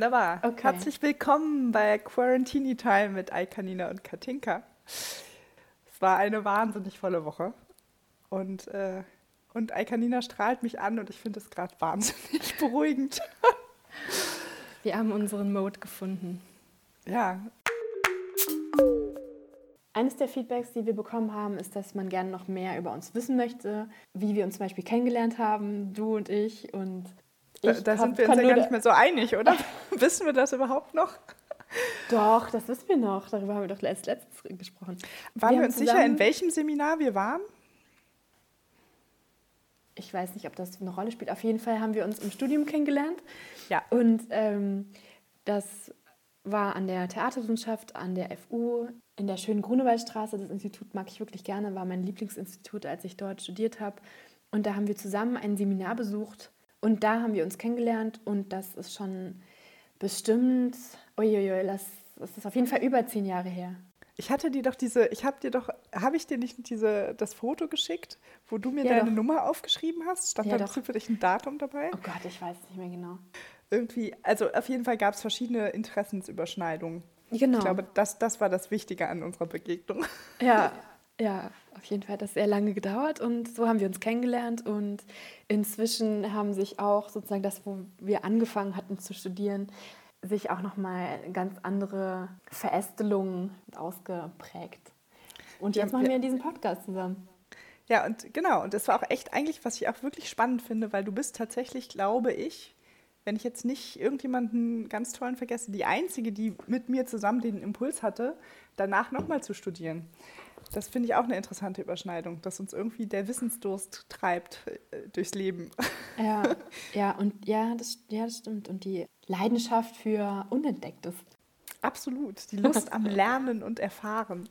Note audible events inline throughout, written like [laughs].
Wunderbar. Okay. Herzlich willkommen bei Quarantini Time mit Aikanina und Katinka. Es war eine wahnsinnig volle Woche. Und, äh, und Aikanina strahlt mich an und ich finde es gerade wahnsinnig [laughs] beruhigend. Wir haben unseren Mode gefunden. Ja. Eines der Feedbacks, die wir bekommen haben, ist, dass man gerne noch mehr über uns wissen möchte, wie wir uns zum Beispiel kennengelernt haben, du und ich. Und da, da sind wir uns ja gar nicht mehr so einig, oder? [laughs] wissen wir das überhaupt noch? Doch, das wissen wir noch. Darüber haben wir doch erst letztens gesprochen. Waren wir, wir uns sicher, in welchem Seminar wir waren? Ich weiß nicht, ob das eine Rolle spielt. Auf jeden Fall haben wir uns im Studium kennengelernt. Ja. Und ähm, das war an der Theaterwissenschaft, an der FU, in der schönen Grunewaldstraße. Das Institut mag ich wirklich gerne, war mein Lieblingsinstitut, als ich dort studiert habe. Und da haben wir zusammen ein Seminar besucht und da haben wir uns kennengelernt und das ist schon bestimmt, uiuiui, das, das ist auf jeden Fall über zehn Jahre her. Ich hatte dir doch diese, ich habe dir doch, habe ich dir nicht diese, das Foto geschickt, wo du mir ja, deine doch. Nummer aufgeschrieben hast? Stand ja, da zufällig ein Datum dabei? Oh Gott, ich weiß nicht mehr genau. Irgendwie, also auf jeden Fall gab es verschiedene Interessensüberschneidungen. Genau. Ich glaube, das, das war das Wichtige an unserer Begegnung. Ja, [laughs] ja, auf jeden Fall hat das sehr lange gedauert und so haben wir uns kennengelernt und inzwischen haben sich auch sozusagen das, wo wir angefangen hatten zu studieren, sich auch nochmal ganz andere Verästelungen ausgeprägt. Und jetzt machen wir diesen Podcast zusammen. Ja, und genau, und das war auch echt eigentlich, was ich auch wirklich spannend finde, weil du bist tatsächlich, glaube ich, wenn ich jetzt nicht irgendjemanden ganz tollen vergesse, die einzige, die mit mir zusammen den Impuls hatte, danach nochmal zu studieren. Das finde ich auch eine interessante Überschneidung, dass uns irgendwie der Wissensdurst treibt äh, durchs Leben. Ja, [laughs] ja, und ja das, ja, das stimmt. Und die Leidenschaft für Unentdecktes. Absolut. Die Lust am [laughs] Lernen und Erfahren.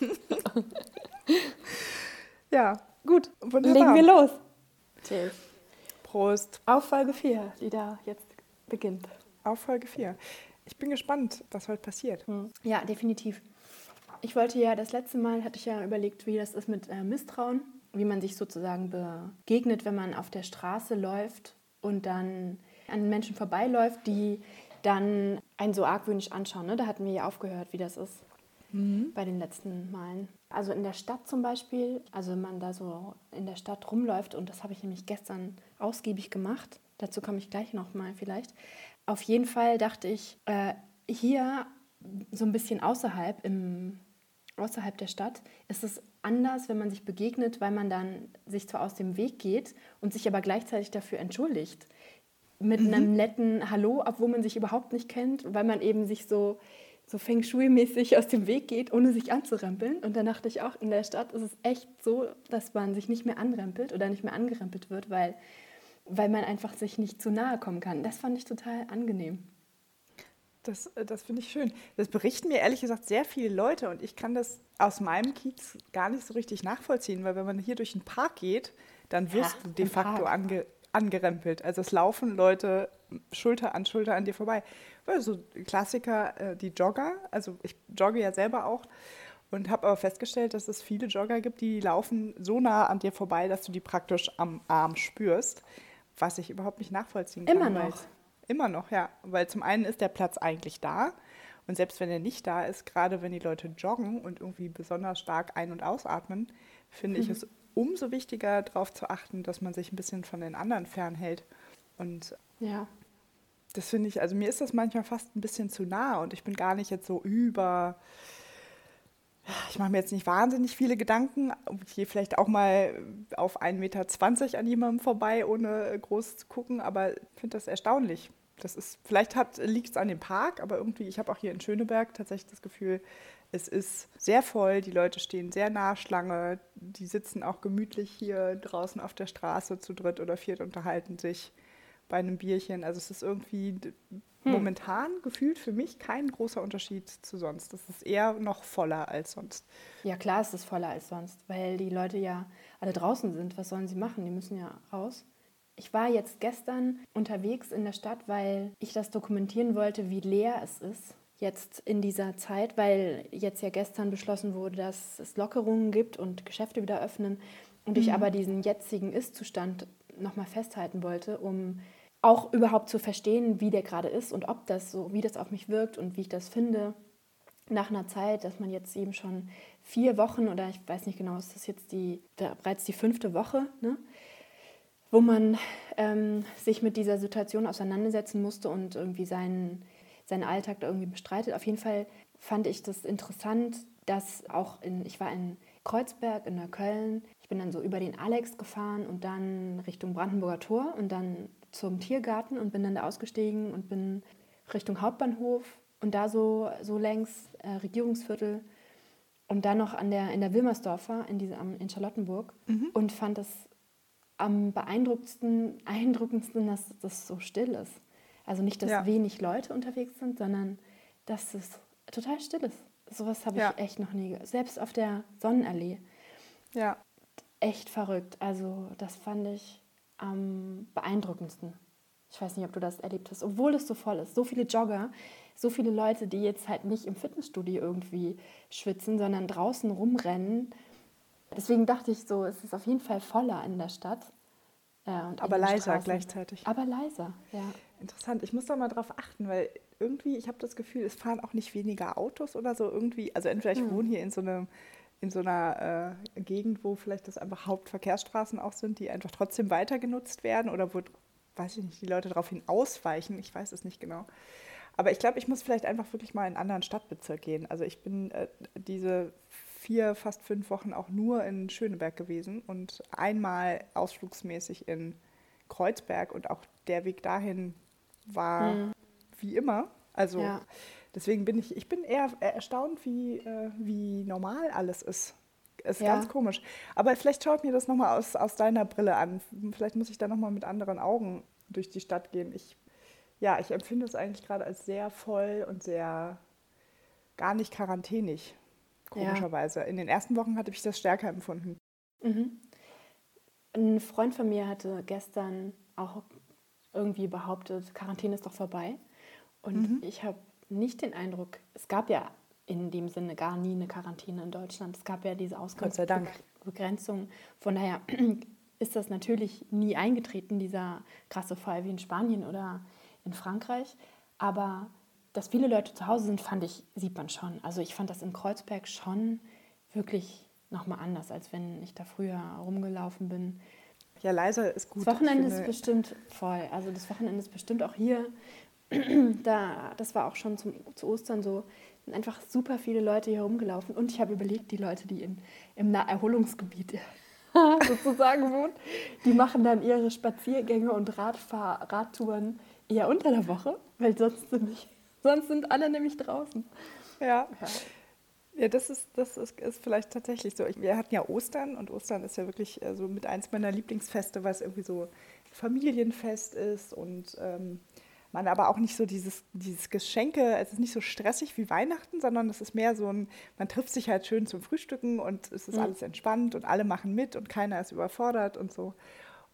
[laughs] ja, gut. Wunderbar. Legen wir los. Cheers. Prost. Auf Folge 4, die da jetzt beginnt. Auf Folge 4. Ich bin gespannt, was heute passiert. Hm. Ja, definitiv. Ich wollte ja das letzte Mal, hatte ich ja überlegt, wie das ist mit äh, Misstrauen, wie man sich sozusagen begegnet, wenn man auf der Straße läuft und dann an Menschen vorbeiläuft, die dann einen so argwöhnisch anschauen. Ne? Da hatten wir ja aufgehört, wie das ist mhm. bei den letzten Malen. Also in der Stadt zum Beispiel, also wenn man da so in der Stadt rumläuft, und das habe ich nämlich gestern ausgiebig gemacht, dazu komme ich gleich nochmal vielleicht. Auf jeden Fall dachte ich, äh, hier so ein bisschen außerhalb im außerhalb der Stadt ist es anders, wenn man sich begegnet, weil man dann sich zwar aus dem Weg geht und sich aber gleichzeitig dafür entschuldigt. Mit mhm. einem netten Hallo, obwohl man sich überhaupt nicht kennt, weil man eben sich so, so Feng Shui-mäßig aus dem Weg geht, ohne sich anzurempeln. Und dann dachte ich auch, in der Stadt ist es echt so, dass man sich nicht mehr anrempelt oder nicht mehr angerempelt wird, weil, weil man einfach sich nicht zu nahe kommen kann. Das fand ich total angenehm. Das, äh, das finde ich schön. Das berichten mir ehrlich gesagt sehr viele Leute und ich kann das aus meinem Kiez gar nicht so richtig nachvollziehen, weil wenn man hier durch den Park geht, dann wirst ja, du de facto ange, angerempelt. Also es laufen Leute Schulter an Schulter an dir vorbei. Also Klassiker, äh, die Jogger, also ich jogge ja selber auch und habe aber festgestellt, dass es viele Jogger gibt, die laufen so nah an dir vorbei, dass du die praktisch am Arm spürst, was ich überhaupt nicht nachvollziehen kann. Immer noch. Immer noch, ja. Weil zum einen ist der Platz eigentlich da. Und selbst wenn er nicht da ist, gerade wenn die Leute joggen und irgendwie besonders stark ein- und ausatmen, finde mhm. ich es umso wichtiger, darauf zu achten, dass man sich ein bisschen von den anderen fernhält. Und ja. das finde ich, also mir ist das manchmal fast ein bisschen zu nah und ich bin gar nicht jetzt so über. Ich mache mir jetzt nicht wahnsinnig viele Gedanken. Ich gehe vielleicht auch mal auf 1,20 Meter an jemandem vorbei, ohne groß zu gucken, aber ich finde das erstaunlich, das ist, vielleicht liegt es an dem Park, aber irgendwie, ich habe auch hier in Schöneberg tatsächlich das Gefühl, es ist sehr voll, die Leute stehen sehr nah Schlange, die sitzen auch gemütlich hier draußen auf der Straße zu dritt oder viert, unterhalten sich bei einem Bierchen. Also es ist irgendwie hm. momentan gefühlt für mich kein großer Unterschied zu sonst. Es ist eher noch voller als sonst. Ja klar, es ist voller als sonst, weil die Leute ja alle draußen sind. Was sollen sie machen? Die müssen ja raus. Ich war jetzt gestern unterwegs in der Stadt, weil ich das dokumentieren wollte, wie leer es ist jetzt in dieser Zeit, weil jetzt ja gestern beschlossen wurde, dass es Lockerungen gibt und Geschäfte wieder öffnen und mhm. ich aber diesen jetzigen Ist-Zustand nochmal festhalten wollte, um auch überhaupt zu verstehen, wie der gerade ist und ob das so, wie das auf mich wirkt und wie ich das finde. Nach einer Zeit, dass man jetzt eben schon vier Wochen oder ich weiß nicht genau, ist das jetzt die bereits die fünfte Woche, ne? Wo man ähm, sich mit dieser Situation auseinandersetzen musste und irgendwie seinen, seinen Alltag da irgendwie bestreitet. Auf jeden Fall fand ich das interessant, dass auch in, ich war in Kreuzberg, in Neukölln, ich bin dann so über den Alex gefahren und dann Richtung Brandenburger Tor und dann zum Tiergarten und bin dann da ausgestiegen und bin Richtung Hauptbahnhof und da so, so längs äh, Regierungsviertel und dann noch an der, in der Wilmersdorfer in, diese, in Charlottenburg mhm. und fand das am beeindruckendsten, eindruckendsten, dass das so still ist. Also nicht, dass ja. wenig Leute unterwegs sind, sondern dass es total still ist. Sowas habe ich ja. echt noch nie. Selbst auf der Sonnenallee. Ja. Echt verrückt. Also das fand ich am beeindruckendsten. Ich weiß nicht, ob du das erlebt hast. Obwohl es so voll ist. So viele Jogger, so viele Leute, die jetzt halt nicht im Fitnessstudio irgendwie schwitzen, sondern draußen rumrennen Deswegen dachte ich so, es ist auf jeden Fall voller in der Stadt. Ja, aber leiser Straßen. gleichzeitig. Aber leiser, ja. Interessant. Ich muss da mal drauf achten, weil irgendwie, ich habe das Gefühl, es fahren auch nicht weniger Autos oder so irgendwie. Also entweder ich hm. wohne hier in so einem in so einer äh, Gegend, wo vielleicht das einfach Hauptverkehrsstraßen auch sind, die einfach trotzdem weiter genutzt werden oder wo, weiß ich nicht, die Leute daraufhin ausweichen. Ich weiß es nicht genau. Aber ich glaube, ich muss vielleicht einfach wirklich mal in einen anderen Stadtbezirk gehen. Also ich bin äh, diese vier, fast fünf Wochen auch nur in Schöneberg gewesen und einmal ausflugsmäßig in Kreuzberg und auch der Weg dahin war mhm. wie immer. Also ja. deswegen bin ich, ich bin eher erstaunt, wie, äh, wie normal alles ist. Ist ja. ganz komisch. Aber vielleicht schaut mir das nochmal aus, aus deiner Brille an. Vielleicht muss ich da nochmal mit anderen Augen durch die Stadt gehen. Ich, ja, ich empfinde es eigentlich gerade als sehr voll und sehr gar nicht quarantänig komischerweise. Ja. In den ersten Wochen hatte ich das stärker empfunden. Mhm. Ein Freund von mir hatte gestern auch irgendwie behauptet, Quarantäne ist doch vorbei. Und mhm. ich habe nicht den Eindruck, es gab ja in dem Sinne gar nie eine Quarantäne in Deutschland. Es gab ja diese Ausgangsbegrenzung. Von daher [clears throat] ist das natürlich nie eingetreten, dieser krasse Fall wie in Spanien oder in Frankreich. Aber dass viele Leute zu Hause sind, fand ich, sieht man schon. Also ich fand das in Kreuzberg schon wirklich nochmal anders, als wenn ich da früher rumgelaufen bin. Ja, leiser ist gut. Das Wochenende ist bestimmt voll. Also das Wochenende ist bestimmt auch hier. [clears throat] da, das war auch schon zum, zu Ostern so. Sind einfach super viele Leute hier rumgelaufen. Und ich habe überlegt, die Leute, die in, im Naherholungsgebiet [laughs] sozusagen wohnen, die machen dann ihre Spaziergänge und Radfahr Radtouren eher unter der Woche, weil sonst nämlich Sonst sind alle nämlich draußen. Ja. ja. Ja, das ist, das ist, ist vielleicht tatsächlich so. wir hatten ja Ostern und Ostern ist ja wirklich äh, so mit eins meiner Lieblingsfeste, weil es irgendwie so Familienfest ist und ähm, man aber auch nicht so dieses, dieses Geschenke, es ist nicht so stressig wie Weihnachten, sondern es ist mehr so ein, man trifft sich halt schön zum Frühstücken und es ist mhm. alles entspannt und alle machen mit und keiner ist überfordert und so.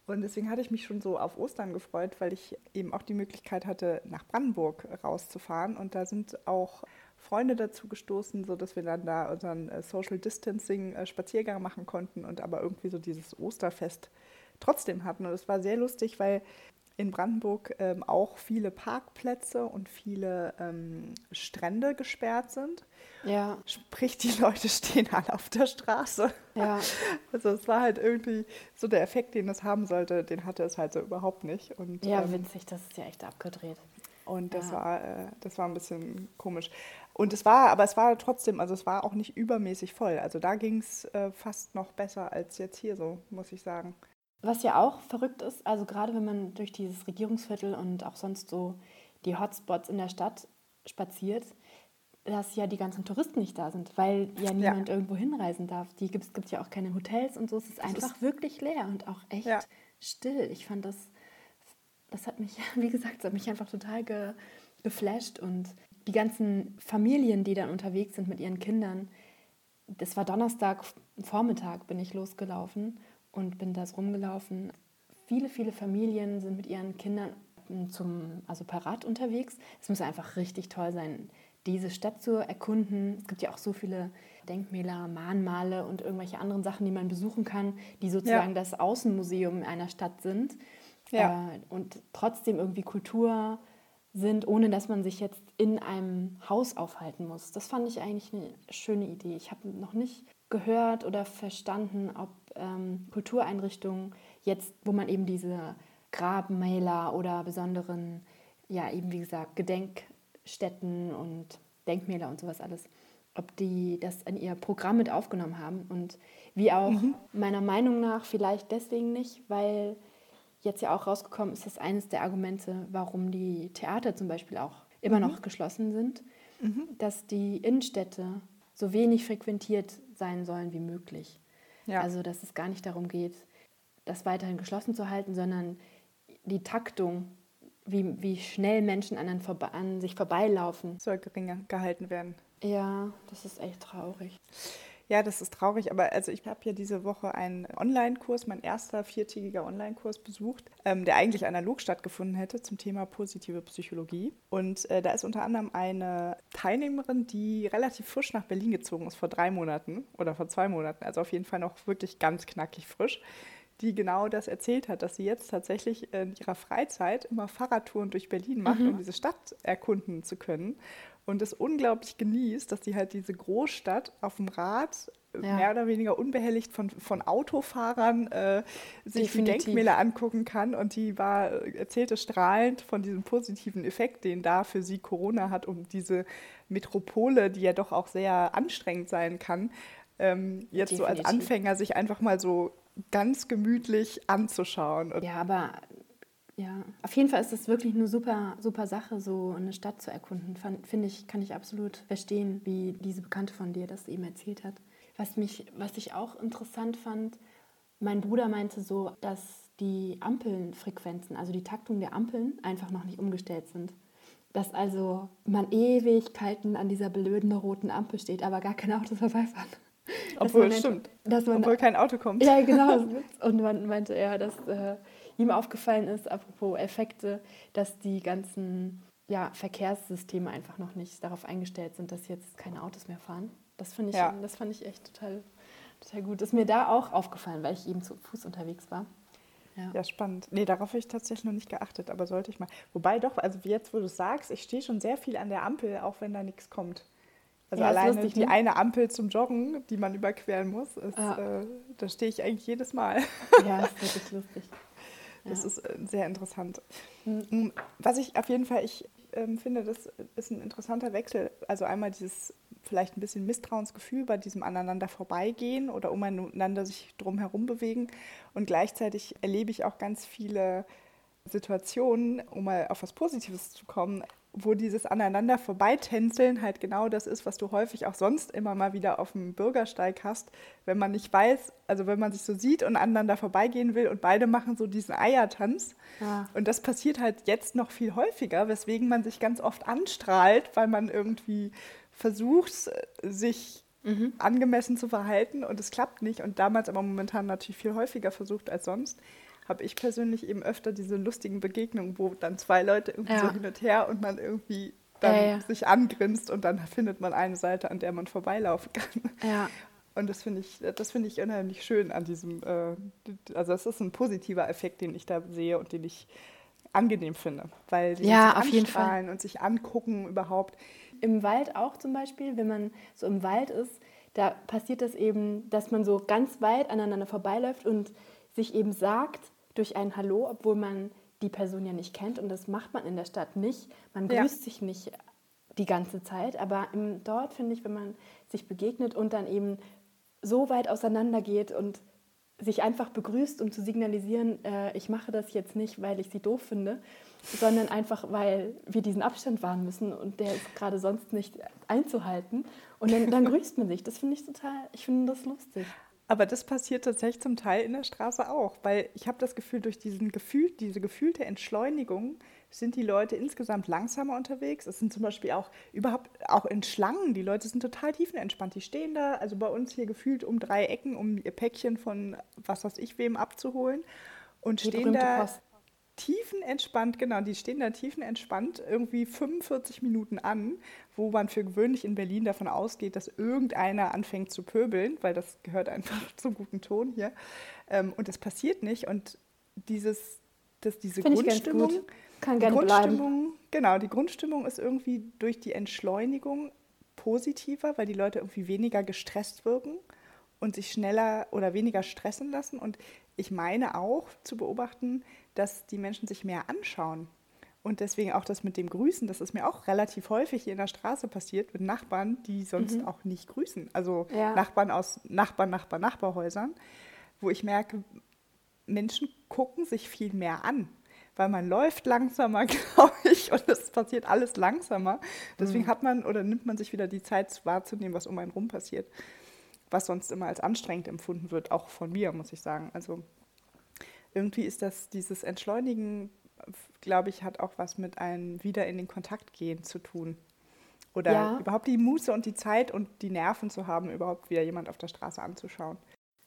Und deswegen hatte ich mich schon so auf Ostern gefreut, weil ich eben auch die Möglichkeit hatte, nach Brandenburg rauszufahren. Und da sind auch Freunde dazu gestoßen, sodass wir dann da unseren äh, Social Distancing äh, Spaziergang machen konnten und aber irgendwie so dieses Osterfest trotzdem hatten. Und es war sehr lustig, weil in Brandenburg ähm, auch viele Parkplätze und viele ähm, Strände gesperrt sind. Ja. Sprich, die Leute [laughs] stehen alle auf der Straße. Ja. [laughs] Also es war halt irgendwie so der Effekt, den es haben sollte, den hatte es halt so überhaupt nicht. Und, ja, ähm, winzig, das ist ja echt abgedreht. Und das ja. war, äh, das war ein bisschen komisch. Und es war, aber es war trotzdem, also es war auch nicht übermäßig voll. Also da ging es äh, fast noch besser als jetzt hier so, muss ich sagen. Was ja auch verrückt ist, also gerade wenn man durch dieses Regierungsviertel und auch sonst so die Hotspots in der Stadt spaziert, dass ja die ganzen Touristen nicht da sind, weil ja niemand ja. irgendwo hinreisen darf. Die gibt es ja auch keine Hotels und so. Es ist das einfach ist wirklich leer und auch echt ja. still. Ich fand das, das hat mich, [laughs] wie gesagt, das hat mich einfach total ge, geflasht und die ganzen Familien, die dann unterwegs sind mit ihren Kindern. Das war Donnerstag Vormittag, bin ich losgelaufen und bin da rumgelaufen. Viele, viele Familien sind mit ihren Kindern zum, also parat unterwegs. Es muss einfach richtig toll sein, diese Stadt zu erkunden. Es gibt ja auch so viele Denkmäler, Mahnmale und irgendwelche anderen Sachen, die man besuchen kann, die sozusagen ja. das Außenmuseum einer Stadt sind. ja. äh, und trotzdem irgendwie Kultur sind, ohne dass man sich jetzt in einem Haus aufhalten muss. Das fand ich eigentlich eine schöne Idee. Ich habe noch nicht gehört oder verstanden, ob ähm, Kultureinrichtungen jetzt, wo man eben diese Grabmäler oder besonderen, ja eben wie gesagt, Gedenkstätten und Denkmäler und sowas alles, ob die das in ihr Programm mit aufgenommen haben und wie auch mhm. meiner Meinung nach vielleicht deswegen nicht, weil jetzt ja auch rausgekommen ist, dass eines der Argumente, warum die Theater zum Beispiel auch immer mhm. noch geschlossen sind, mhm. dass die Innenstädte so wenig frequentiert sein sollen wie möglich. Ja. Also dass es gar nicht darum geht, das weiterhin geschlossen zu halten, sondern die Taktung, wie, wie schnell Menschen an, an sich vorbeilaufen, soll geringer gehalten werden. Ja, das ist echt traurig. Ja, das ist traurig, aber also ich habe ja diese Woche einen Online-Kurs, mein erster viertägiger Online-Kurs besucht, ähm, der eigentlich analog stattgefunden hätte zum Thema positive Psychologie. Und äh, da ist unter anderem eine Teilnehmerin, die relativ frisch nach Berlin gezogen ist, vor drei Monaten oder vor zwei Monaten, also auf jeden Fall noch wirklich ganz knackig frisch die genau das erzählt hat, dass sie jetzt tatsächlich in ihrer Freizeit immer Fahrradtouren durch Berlin macht, mhm. um diese Stadt erkunden zu können. Und es unglaublich genießt, dass sie halt diese Großstadt auf dem Rad ja. mehr oder weniger unbehelligt von, von Autofahrern äh, sich Definitiv. die Denkmäler angucken kann. Und die war, erzählte strahlend von diesem positiven Effekt, den da für sie Corona hat, um diese Metropole, die ja doch auch sehr anstrengend sein kann, ähm, jetzt Definitiv. so als Anfänger sich einfach mal so ganz gemütlich anzuschauen. Und ja, aber ja, auf jeden Fall ist es wirklich eine super, super Sache, so eine Stadt zu erkunden. Finde ich, kann ich absolut verstehen, wie diese Bekannte von dir das eben erzählt hat. Was, mich, was ich auch interessant fand, mein Bruder meinte so, dass die Ampelfrequenzen, also die Taktung der Ampeln, einfach noch nicht umgestellt sind. Dass also man Ewigkeiten an dieser blöden roten Ampel steht, aber gar keine Autos [laughs] vorbeifahren. Obwohl, es stimmt. Dass man, Obwohl kein Auto kommt. Ja, genau. [laughs] Und man meinte er, dass äh, ihm aufgefallen ist, apropos Effekte, dass die ganzen ja, Verkehrssysteme einfach noch nicht darauf eingestellt sind, dass jetzt keine Autos mehr fahren. Das, ich, ja. das fand ich echt total, total gut. Ist mir da auch aufgefallen, weil ich eben zu Fuß unterwegs war. Ja. ja, spannend. Nee, darauf habe ich tatsächlich noch nicht geachtet, aber sollte ich mal. Wobei doch, also jetzt, wo du sagst, ich stehe schon sehr viel an der Ampel, auch wenn da nichts kommt. Also ja, alleine lustig, die ne? eine Ampel zum Joggen, die man überqueren muss, ist, ah. äh, da stehe ich eigentlich jedes Mal. Ja, ist wirklich lustig. Das ja. ist äh, sehr interessant. Mhm. Was ich auf jeden Fall, ich ähm, finde, das ist ein interessanter Wechsel. Also einmal dieses vielleicht ein bisschen Misstrauensgefühl bei diesem aneinander vorbeigehen oder umeinander sich drumherum bewegen. Und gleichzeitig erlebe ich auch ganz viele Situationen, um mal auf was Positives zu kommen, wo dieses aneinander vorbeitänzeln halt genau das ist, was du häufig auch sonst immer mal wieder auf dem Bürgersteig hast, wenn man nicht weiß, also wenn man sich so sieht und aneinander vorbeigehen will und beide machen so diesen Eiertanz. Ja. Und das passiert halt jetzt noch viel häufiger, weswegen man sich ganz oft anstrahlt, weil man irgendwie versucht, sich mhm. angemessen zu verhalten und es klappt nicht und damals aber momentan natürlich viel häufiger versucht als sonst habe ich persönlich eben öfter diese lustigen Begegnungen, wo dann zwei Leute irgendwie ja. so hin und her und man irgendwie dann ja, ja. sich angrinst und dann findet man eine Seite, an der man vorbeilaufen kann. Ja. Und das finde ich, das finde ich unheimlich schön an diesem, äh, also das ist ein positiver Effekt, den ich da sehe und den ich angenehm finde, weil die ja, auf jeden Fall und sich angucken überhaupt. Im Wald auch zum Beispiel, wenn man so im Wald ist, da passiert das eben, dass man so ganz weit aneinander vorbeiläuft und sich eben sagt, durch ein Hallo, obwohl man die Person ja nicht kennt. Und das macht man in der Stadt nicht. Man grüßt ja. sich nicht die ganze Zeit. Aber im, dort finde ich, wenn man sich begegnet und dann eben so weit auseinander geht und sich einfach begrüßt, um zu signalisieren, äh, ich mache das jetzt nicht, weil ich sie doof finde, sondern einfach, weil wir diesen Abstand wahren müssen und der ist gerade sonst nicht einzuhalten. Und dann, dann [laughs] grüßt man sich. Das finde ich total, ich finde das lustig. Aber das passiert tatsächlich zum Teil in der Straße auch, weil ich habe das Gefühl, durch diesen Gefühl, diese gefühlte Entschleunigung sind die Leute insgesamt langsamer unterwegs. Es sind zum Beispiel auch überhaupt auch in Schlangen, die Leute sind total tiefenentspannt. Die stehen da, also bei uns hier gefühlt um drei Ecken, um ihr Päckchen von was weiß ich wem abzuholen und die stehen da. Post tiefenentspannt, genau, die stehen da tiefenentspannt irgendwie 45 Minuten an, wo man für gewöhnlich in Berlin davon ausgeht, dass irgendeiner anfängt zu pöbeln, weil das gehört einfach [laughs] zum guten Ton hier. Ähm, und das passiert nicht. Und dieses, dass diese ich ganz Grundstimmung, gut. Kann gerne bleiben. Grundstimmung, genau, die Grundstimmung ist irgendwie durch die Entschleunigung positiver, weil die Leute irgendwie weniger gestresst wirken und sich schneller oder weniger stressen lassen. Und ich meine auch zu beobachten, dass die Menschen sich mehr anschauen. Und deswegen auch das mit dem Grüßen, das ist mir auch relativ häufig hier in der Straße passiert mit Nachbarn, die sonst auch nicht grüßen. Also Ja. Nachbarn aus Nachbarn, Nachbarn, Nachbarhäusern, wo ich merke, Menschen gucken sich viel mehr an, weil man läuft langsamer, [laughs] glaube ich, und es passiert alles langsamer. Deswegen hat man oder nimmt man sich wieder die Zeit wahrzunehmen, was um einen rum passiert, was sonst immer als anstrengend empfunden wird, auch von mir, muss ich sagen. Also irgendwie ist das dieses Entschleunigen, glaube ich, hat auch was mit einem wieder in den Kontakt gehen zu tun. Oder Ja. überhaupt die Muße und die Zeit und die Nerven zu haben, überhaupt wieder jemand auf der Straße anzuschauen.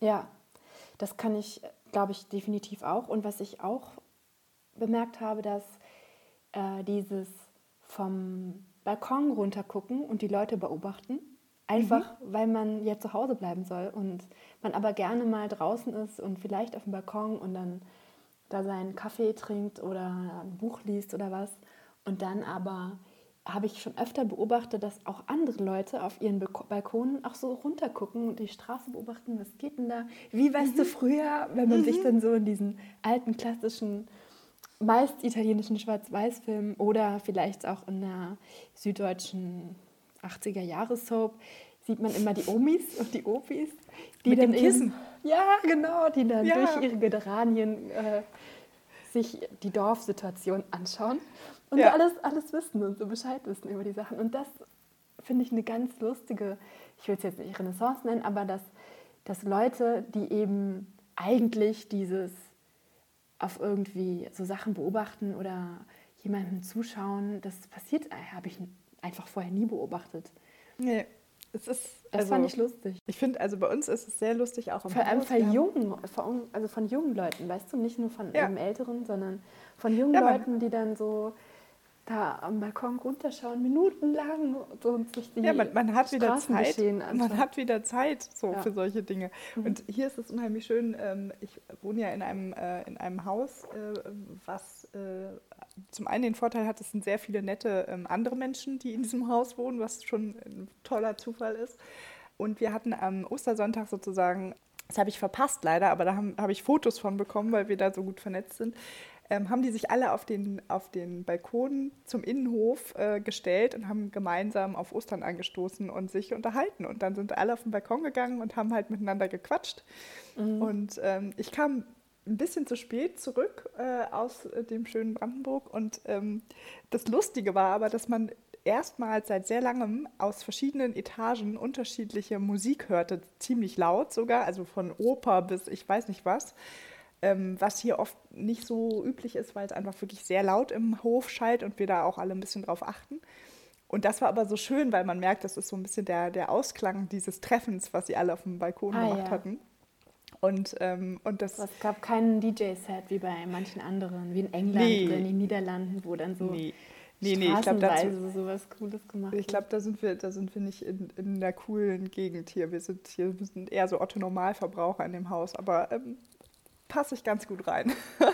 Ja, das kann ich, glaube ich, definitiv auch. Und was ich auch bemerkt habe, dass äh, dieses vom Balkon runtergucken und die Leute beobachten, einfach weil man ja zu Hause bleiben soll und man aber gerne mal draußen ist und vielleicht auf dem Balkon und dann da seinen Kaffee trinkt oder ein Buch liest oder was. Und dann aber habe ich schon öfter beobachtet, dass auch andere Leute auf ihren Balkonen auch so runtergucken und die Straße beobachten, was geht denn da? Wie weißt du früher, wenn man sich dann so in diesen alten klassischen, meist italienischen Schwarz-Weiß-Filmen oder vielleicht auch in der süddeutschen 80er-Jahres-Soap sieht man immer die Omis [laughs] und die Opis, die Mit dann dem Kissen. eben, ja genau, die dann Ja. durch ihre Geranien äh, sich die Dorfsituation anschauen und Ja. alles, alles wissen und so Bescheid wissen über die Sachen. Und das finde ich eine ganz lustige, ich will es jetzt nicht Renaissance nennen, aber dass, dass Leute, die eben eigentlich dieses auf irgendwie so Sachen beobachten oder jemandem zuschauen, das passiert, äh, habe ich einfach vorher nie beobachtet. Nee, es ist. Das also, fand ich lustig. Ich finde, also bei uns ist es sehr lustig, auch im Vor allem von jungen, also von jungen Leuten, weißt du, nicht nur von Ja. Älteren, sondern von jungen Ja, Leuten, die dann so da am Balkon runterschauen, minutenlang so und sich die Ja, man, man hat wieder Zeit. Man anschauen. hat wieder Zeit so Ja. Mhm. für solche Dinge. Und hier ist es unheimlich schön. Ähm, ich wohne ja in einem, äh, in einem Haus, äh, was äh, zum einen den Vorteil hat, es sind sehr viele nette ähm, andere Menschen, die in diesem Haus wohnen, was schon ein toller Zufall ist. Und wir hatten am Ostersonntag sozusagen, das habe ich verpasst leider, aber da habe hab ich Fotos von bekommen, weil wir da so gut vernetzt sind, ähm, haben die sich alle auf den, auf den Balkon zum Innenhof äh, gestellt und haben gemeinsam auf Ostern angestoßen und sich unterhalten. Und dann sind alle auf den Balkon gegangen und haben halt miteinander gequatscht. Und ähm, ich kam ein bisschen zu spät zurück äh, aus dem schönen Brandenburg. Und ähm, das Lustige war aber, dass man erstmals seit sehr langem aus verschiedenen Etagen unterschiedliche Musik hörte, ziemlich laut sogar, also von Oper bis ich weiß nicht was, ähm, was hier oft nicht so üblich ist, weil es einfach wirklich sehr laut im Hof schallt und wir da auch alle ein bisschen drauf achten. Und das war aber so schön, weil man merkt, das ist so ein bisschen der, der Ausklang dieses Treffens, was sie alle auf dem Balkon Ah, gemacht ja. hatten. Und, ähm, und das, Es gab keinen DJ-Set wie bei manchen anderen, wie in England Nee. oder in den Niederlanden, wo dann so nee, nee, nee, ich glaube, dazu, straßenweise sowas Cooles gemacht ich glaub, da sind wir, da sind wir nicht in, in der coolen Gegend hier. Wir sind hier, wir sind eher so Otto-Normalverbraucher in dem Haus, aber ähm, passe ich ganz gut rein. [laughs]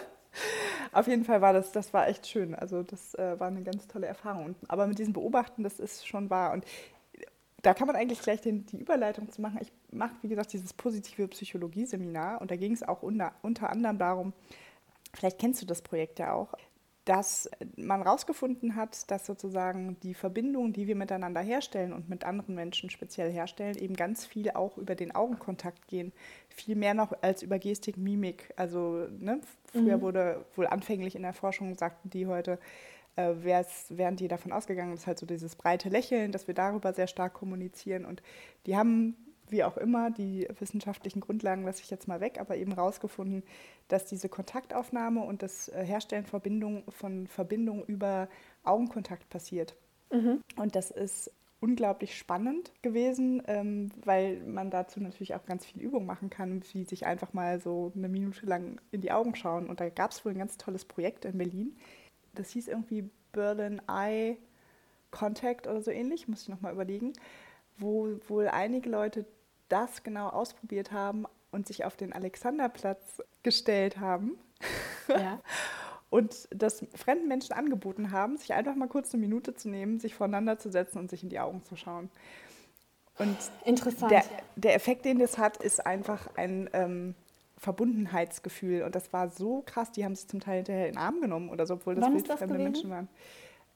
Auf jeden Fall war das, das war echt schön. Also das äh, war eine ganz tolle Erfahrung. Aber mit diesem Beobachten, das ist schon wahr. Und da kann man eigentlich gleich den, die Überleitung zu machen. Ich mache, wie gesagt, dieses positive Psychologie-Seminar und da ging es auch unter, unter anderem darum, vielleicht kennst du das Projekt ja auch, dass man herausgefunden hat, dass sozusagen die Verbindungen, die wir miteinander herstellen und mit anderen Menschen speziell herstellen, eben ganz viel auch über den Augenkontakt gehen. Viel mehr noch als über Gestik, Mimik. Also ne, früher wurde wohl anfänglich in der Forschung, sagten die heute, äh, wären die davon ausgegangen, dass halt so dieses breite Lächeln, dass wir darüber sehr stark kommunizieren. Und die haben, wie auch immer, die wissenschaftlichen Grundlagen lasse ich jetzt mal weg, aber eben herausgefunden, dass diese Kontaktaufnahme und das äh, Herstellen Verbindung, von Verbindung über Augenkontakt passiert. Und das ist unglaublich spannend gewesen, ähm, weil man dazu natürlich auch ganz viel Übung machen kann, wie sich einfach mal so eine Minute lang in die Augen schauen. Und da gab es wohl ein ganz tolles Projekt in Berlin. Das hieß irgendwie Berlin Eye Contact oder so ähnlich, muss ich nochmal überlegen, wo wohl einige Leute das genau ausprobiert haben und sich auf den Alexanderplatz gestellt haben Ja. [laughs] und das fremden Menschen angeboten haben, sich einfach mal kurz eine Minute zu nehmen, sich voneinander zu setzen und sich in die Augen zu schauen. Und Interessant. Der, der Effekt, den das hat, ist einfach ein ähm, Verbundenheitsgefühl. Und das war so krass, die haben sich zum Teil hinterher in den Arm genommen oder so, obwohl das das wildfremde gewesen? Menschen waren.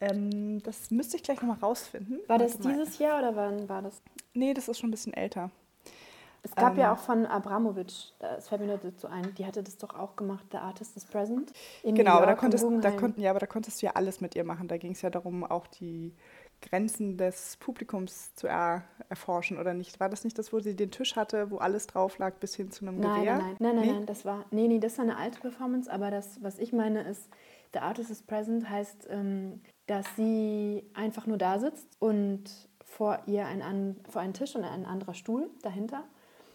Ähm, das müsste ich gleich nochmal rausfinden. war das dieses Jahr oder wann war das? Nee, das ist schon ein bisschen älter. Es gab ja Ähm. auch von Abramowitsch, das fällt mir nur dazu ein, die hatte das doch auch gemacht, The Artist is Present. Genau, aber da konntest, da konnten, ja, aber da konntest du ja alles mit ihr machen. Da ging es ja darum, auch die Grenzen des Publikums zu er, erforschen oder nicht. War das nicht das, wo sie den Tisch hatte, wo alles drauf lag, bis hin zu einem Nein, Gewehr? nein, nein, nein, nein, Nee? nein, das war, nee, nee, das war eine alte Performance, aber das, was ich meine, ist, The Artist is Present heißt, ähm, dass sie einfach nur da sitzt und vor ihr ein, an, vor einen Tisch und ein anderer Stuhl dahinter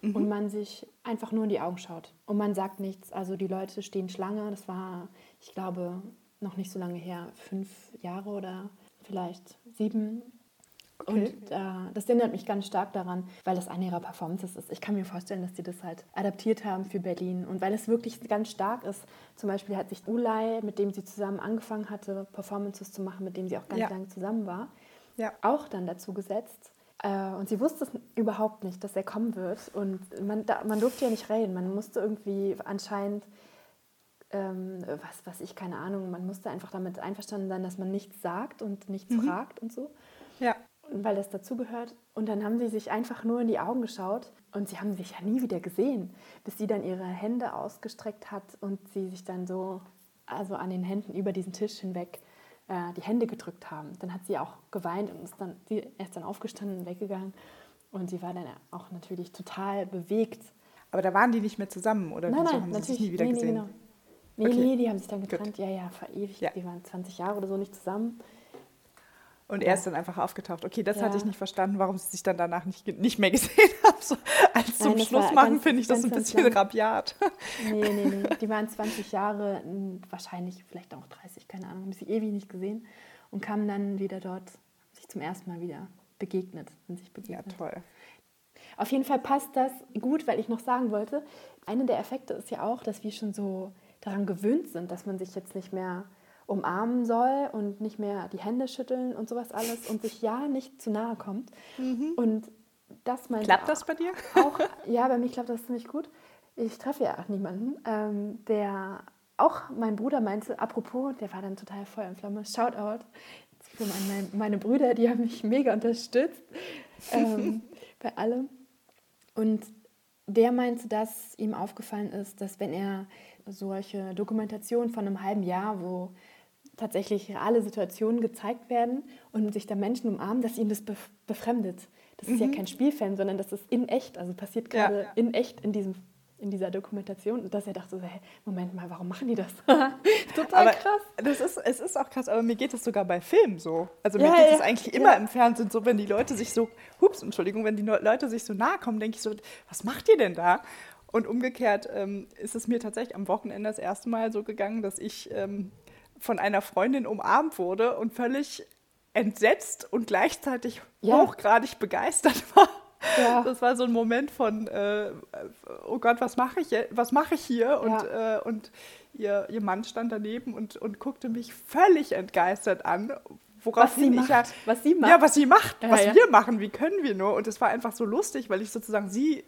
Mhm. und man sich einfach nur in die Augen schaut und man sagt nichts. Also die Leute stehen Schlange, das war, ich glaube, noch nicht so lange her, fünf Jahre oder vielleicht sieben. Okay. Und äh, das erinnert mich ganz stark daran, weil das eine ihrer Performances ist. Ich kann mir vorstellen, dass die das halt adaptiert haben für Berlin. Und weil es wirklich ganz stark ist. Zum Beispiel hat sich Ulay, mit dem sie zusammen angefangen hatte, Performances zu machen, mit dem sie auch ganz Ja. lange zusammen war, Ja. auch dann dazu gesetzt. Äh, und sie wusste es überhaupt nicht, dass er kommen wird. Und man, da, man durfte ja nicht reden. Man musste irgendwie anscheinend, ähm, was weiß ich, keine Ahnung, man musste einfach damit einverstanden sein, dass man nichts sagt und nichts fragt und so Ja. weil das dazugehört. Und dann haben sie sich einfach nur in die Augen geschaut und sie haben sich ja nie wieder gesehen, bis sie dann ihre Hände ausgestreckt hat und sie sich dann so, also an den Händen über diesen Tisch hinweg äh, die Hände gedrückt haben. Dann hat sie auch geweint und ist dann, sie ist dann aufgestanden und weggegangen. Und sie war dann auch natürlich total bewegt. Aber da waren die nicht mehr zusammen, oder nein, nein, haben sie natürlich. sich nie wieder nee, gesehen? Nee, genau. nee, Okay. nee, die haben sich dann getrennt. Ja, ja, verewigt. Ja. Die waren 20 Jahre oder so nicht zusammen. Und Ja. er ist dann einfach aufgetaucht. Okay, das hatte Ja. ich nicht verstanden, warum sie sich dann danach nicht, nicht mehr [laughs] gesehen haben. So, als zum Nein, Schluss machen finde ich das ein bisschen rabiat. Nee, nee, nee. Die waren 20 Jahre, wahrscheinlich vielleicht auch 30, keine Ahnung, haben sie ewig nicht gesehen und kamen dann wieder dort, sich zum ersten Mal wieder begegnet, sind sich Ja, begegnet. toll. Auf jeden Fall passt das gut, weil ich noch sagen wollte, einer der Effekte ist ja auch, dass wir schon so daran gewöhnt sind, dass man sich jetzt nicht mehr umarmen soll und nicht mehr die Hände schütteln und sowas alles und sich ja nicht zu nahe kommt. Und das meinte Klappt das bei dir? auch, ja, bei mir klappt das ziemlich gut. Ich treffe ja auch niemanden, ähm, der auch mein Bruder meinte, apropos, der war dann total Feuer und Flamme, Shoutout für meine, meine Brüder, die haben mich mega unterstützt ähm, [laughs] bei allem. Und der meinte, dass ihm aufgefallen ist, dass wenn er solche Dokumentationen von einem halben Jahr, wo tatsächlich reale Situationen gezeigt werden und sich da Menschen umarmen, dass ihn das bef befremdet. Das ist ja kein Spielfilm, sondern das ist in echt, also passiert Ja. gerade in echt in, diesem, in dieser Dokumentation. Und dass er dachte, so, hey, Moment mal, warum machen die das? [laughs] Total Aber krass. Das ist, es ist auch krass, aber mir geht es sogar bei Filmen so. Also mir Ja, geht ja, es eigentlich ja. immer im Fernsehen so, wenn die Leute sich so, hups, Entschuldigung, wenn die Leute sich so nahe kommen, denke ich so, was macht ihr denn da? Und umgekehrt ähm, ist es mir tatsächlich am Wochenende das erste Mal so gegangen, dass ich ähm, von einer Freundin umarmt wurde und völlig entsetzt und gleichzeitig Ja. hochgradig begeistert [laughs] war. Ja. Das war so ein Moment von, äh, oh Gott, was mache ich, was mache ich hier? Und, äh, und ihr, ihr Mann stand daneben und, und guckte mich völlig entgeistert an. Woraufhin sie ich ja, macht, was sie macht. Ja, was sie macht, Ja, was ja. wir machen, wie können wir nur? Und es war einfach so lustig, weil ich sozusagen sie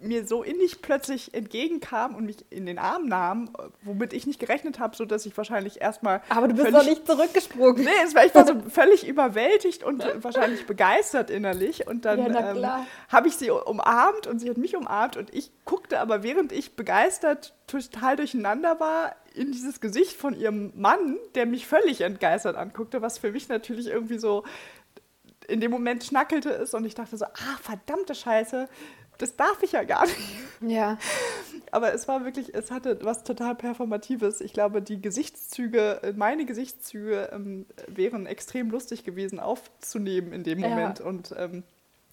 mir so innig plötzlich entgegenkam und mich in den Arm nahm, womit ich nicht gerechnet habe, sodass ich wahrscheinlich erstmal. Aber du bist völlig- doch nicht zurückgesprungen. Nee, es war, ich war so [laughs] völlig überwältigt und wahrscheinlich begeistert innerlich. Und dann Ja, ähm, habe ich sie umarmt und sie hat mich umarmt und ich guckte aber, während ich begeistert total durcheinander war, in dieses Gesicht von ihrem Mann, der mich völlig entgeistert anguckte, was für mich natürlich irgendwie so in dem Moment schnackelte ist und ich dachte so, ah, verdammte Scheiße, das darf ich ja gar nicht. Ja. Aber es war wirklich, es hatte was total Performatives. Ich glaube, die Gesichtszüge, meine Gesichtszüge ähm, wären extrem lustig gewesen aufzunehmen in dem Ja. Moment. Und ähm,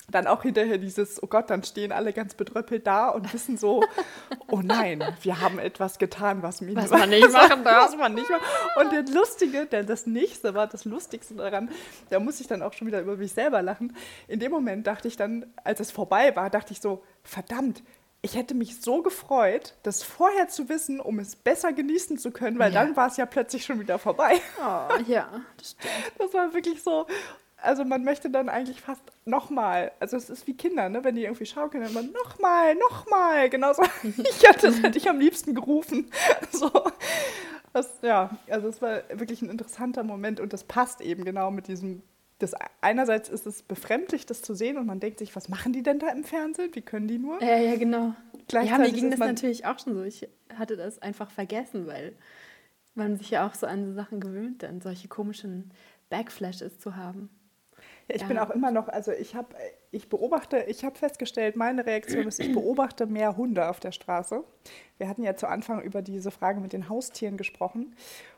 dann auch hinterher dieses, oh Gott, dann stehen alle ganz bedröppelt da und wissen so, [laughs] oh nein, wir haben etwas getan, was, mir Was man [laughs] nicht machen darf. Was man nicht macht. Und der Lustige, der, das nächste war das Lustigste daran, da muss ich dann auch schon wieder über mich selber lachen. In dem Moment dachte ich dann, als es vorbei war, dachte ich so, verdammt, ich hätte mich so gefreut, das vorher zu wissen, um es besser genießen zu können, weil Ja. dann war es ja plötzlich schon wieder vorbei. Oh, ja, das stimmt. [laughs] Das war wirklich so. Also man möchte dann eigentlich fast nochmal, also es ist wie Kinder, ne? wenn die irgendwie schaukeln, dann immer nochmal, nochmal, genauso. [laughs] ich hatte das hätte ich am liebsten gerufen. [laughs] So. Das, ja, also es war wirklich ein interessanter Moment und das passt eben genau mit diesem, das einerseits ist es befremdlich, das zu sehen und man denkt sich, was machen die denn da im Fernsehen? Wie können die nur? Ja, ja, genau. Ja, mir ging das natürlich auch schon so. Ich hatte das einfach vergessen, weil man sich ja auch so an so Sachen gewöhnt, dann solche komischen Backflashes zu haben. Ich Ja. bin auch immer noch, also ich habe, ich beobachte, ich habe festgestellt, meine Reaktion ist, ich beobachte mehr Hunde auf der Straße. Wir hatten ja zu Anfang über diese Frage mit den Haustieren gesprochen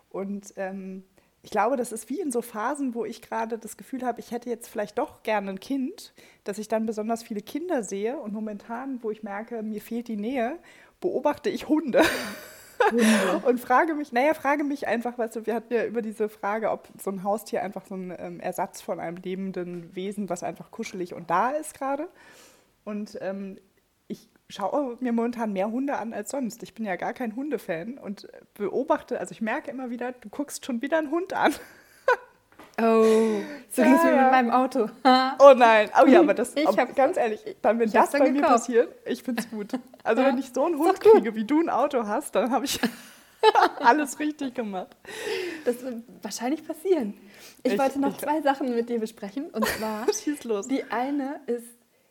und ähm, ich glaube, das ist wie in so Phasen, wo ich gerade das Gefühl habe, ich hätte jetzt vielleicht doch gerne ein Kind, dass ich dann besonders viele Kinder sehe und momentan, wo ich merke, mir fehlt die Nähe, beobachte ich Hunde. Und frage mich, naja, frage mich einfach, weißt du, wir hatten ja über diese Frage, ob so ein Haustier einfach so ein ähm, Ersatz von einem lebenden Wesen, was einfach kuschelig und da ist gerade. Und ähm, ich schaue mir momentan mehr Hunde an als sonst. Ich bin ja gar kein Hundefan und beobachte, also ich merke immer wieder, du guckst schon wieder einen Hund an. Oh, so ging es mir Ja, ja. mit meinem Auto. [laughs] Oh nein, oh ja, aber das, Ich ob, hab's- ganz ehrlich, dann, wenn das dann bei mir gekauft. passiert, ich finde es gut. Also Ja, wenn ich so einen Hund kriege, wie du ein Auto hast, dann habe ich [laughs] alles richtig gemacht. Das wird wahrscheinlich passieren. Ich, Ich- wollte noch ich- zwei Sachen mit dir besprechen. Und zwar, [laughs] Schieß los. die eine ist,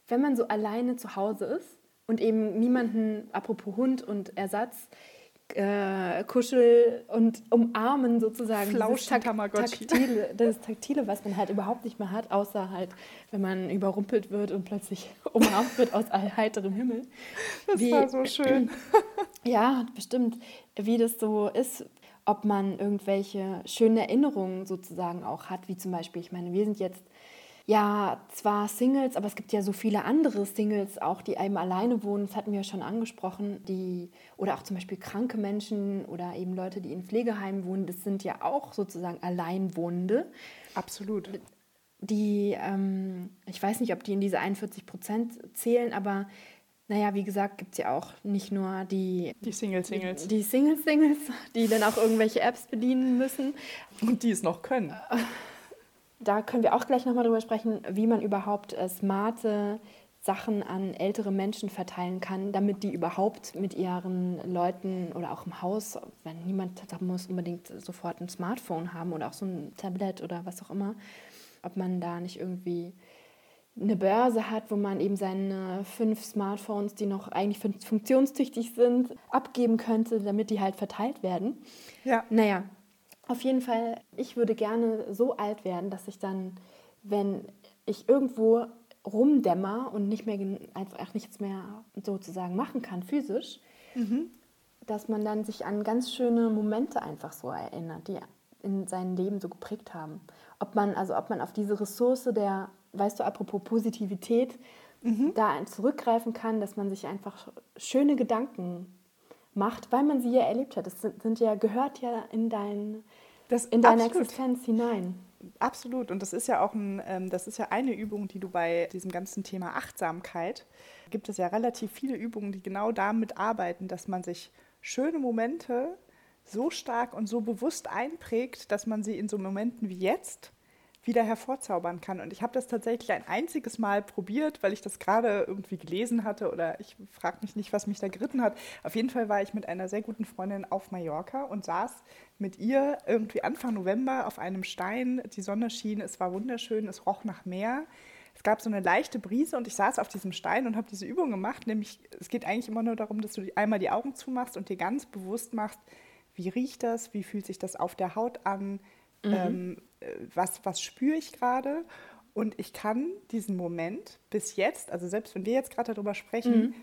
wenn man so alleine zu Hause ist und eben niemanden, apropos Hund und Ersatz, äh, Kuschel und Umarmen sozusagen. Flauschen Tamagotchi. Taktile, das Taktile, was man halt überhaupt nicht mehr hat, außer halt, wenn man überrumpelt wird und plötzlich [laughs] umarmt wird aus heiterem Himmel. Das Wie- war so schön. [clears throat] Ja, bestimmt, wie das so ist, ob man irgendwelche schönen Erinnerungen sozusagen auch hat, wie zum Beispiel, ich meine, wir sind jetzt ja zwar Singles, aber es gibt ja so viele andere Singles auch, die eben alleine wohnen, das hatten wir ja schon angesprochen, die oder auch zum Beispiel kranke Menschen oder eben Leute, die in Pflegeheimen wohnen, das sind ja auch sozusagen Alleinwohnende Absolut. die, ähm, ich weiß nicht, ob die in diese 41 Prozent zählen, aber naja, wie gesagt, gibt es ja auch nicht nur die, Die Single-Singles. die Single-Singles, die dann auch irgendwelche Apps bedienen müssen. Und die es noch können. [laughs] Da können wir auch gleich nochmal drüber sprechen, wie man überhaupt äh, smarte Sachen an ältere Menschen verteilen kann, damit die überhaupt mit ihren Leuten oder auch im Haus, wenn niemand muss unbedingt sofort ein Smartphone haben oder auch so ein Tablet oder was auch immer, ob man da nicht irgendwie eine Börse hat, wo man eben seine fünf Smartphones, die noch eigentlich fun- funktionstüchtig sind, abgeben könnte, damit die halt verteilt werden. Ja. Naja, auf jeden Fall, ich würde gerne so alt werden, dass ich dann, wenn ich irgendwo rumdämmer und nicht mehr einfach nichts mehr sozusagen machen kann, physisch, dass man dann sich an ganz schöne Momente einfach so erinnert, die in seinem Leben so geprägt haben. Ob man, also ob man auf diese Ressource der, weißt du, apropos Positivität, da zurückgreifen kann, dass man sich einfach schöne Gedanken macht, weil man sie ja erlebt hat. Das sind, sind ja, gehört ja in, dein, Das, in deine absolut. Existenz hinein. Absolut. Und das ist ja auch ein, ähm, das ist ja eine Übung, die du bei diesem ganzen Thema Achtsamkeit gibt es ja relativ viele Übungen, die genau damit arbeiten, dass man sich schöne Momente so stark und so bewusst einprägt, dass man sie in so Momenten wie jetzt wieder hervorzaubern kann. Und ich habe das tatsächlich ein einziges Mal probiert, weil ich das gerade irgendwie gelesen hatte oder ich frage mich nicht, was mich da geritten hat. Auf jeden Fall war ich mit einer sehr guten Freundin auf Mallorca und saß mit ihr irgendwie Anfang November auf einem Stein. Die Sonne schien, es war wunderschön, es roch nach Meer. Es gab so eine leichte Brise und ich saß auf diesem Stein und habe diese Übung gemacht. Nämlich, es geht eigentlich immer nur darum, dass du einmal die Augen zumachst und dir ganz bewusst machst, wie riecht das, wie fühlt sich das auf der Haut an, ähm, äh, was, was spüre ich gerade. Und ich kann diesen Moment bis jetzt, also selbst wenn wir jetzt gerade darüber sprechen,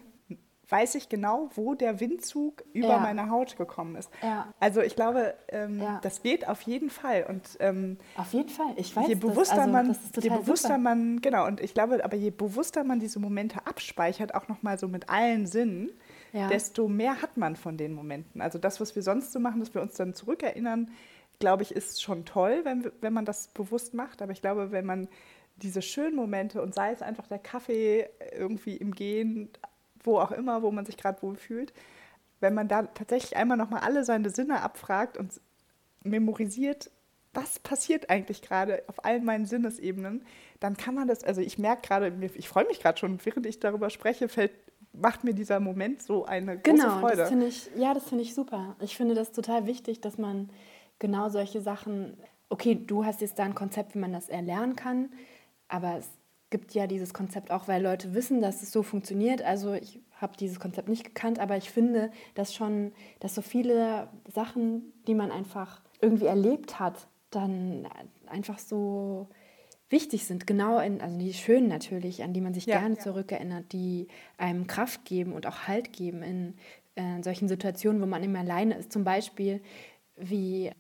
weiß ich genau, wo der Windzug über Ja. meine Haut gekommen ist. Ja. Also ich glaube, ähm, Ja. das geht auf jeden Fall. Und ähm, Auf jeden Fall. Ich weiß je das, bewusster also, man, das ist je bewusster super. man, genau, und ich glaube, aber je bewusster man diese Momente abspeichert, auch nochmal so mit allen Sinnen, desto mehr hat man von den Momenten. Also das, was wir sonst so machen, dass wir uns dann zurückerinnern, glaube ich, ist schon toll, wenn, wenn man das bewusst macht. Aber ich glaube, wenn man diese schönen Momente und sei es einfach der Kaffee irgendwie im Gehen wo auch immer, wo man sich gerade wohlfühlt, wenn man da tatsächlich einmal nochmal alle seine Sinne abfragt und memorisiert, was passiert eigentlich gerade auf allen meinen Sinnesebenen, dann kann man das, also ich merke gerade, ich freue mich gerade schon, während ich darüber spreche, fällt, macht mir dieser Moment so eine große genau, Freude. Finde ich, ja, das finde ich super. Ich finde das total wichtig, dass man genau solche Sachen, okay, du hast jetzt da ein Konzept, wie man das erlernen kann, aber es gibt ja dieses Konzept auch, weil Leute wissen, dass es so funktioniert. Also ich habe dieses Konzept nicht gekannt, aber ich finde, dass schon, dass so viele Sachen, die man einfach irgendwie erlebt hat, dann einfach so wichtig sind, genau in, also die schönen natürlich, an die man sich ja, gerne ja. zurückerinnert, die einem Kraft geben und auch Halt geben in, in solchen Situationen, wo man immer alleine ist. Zum Beispiel, wie,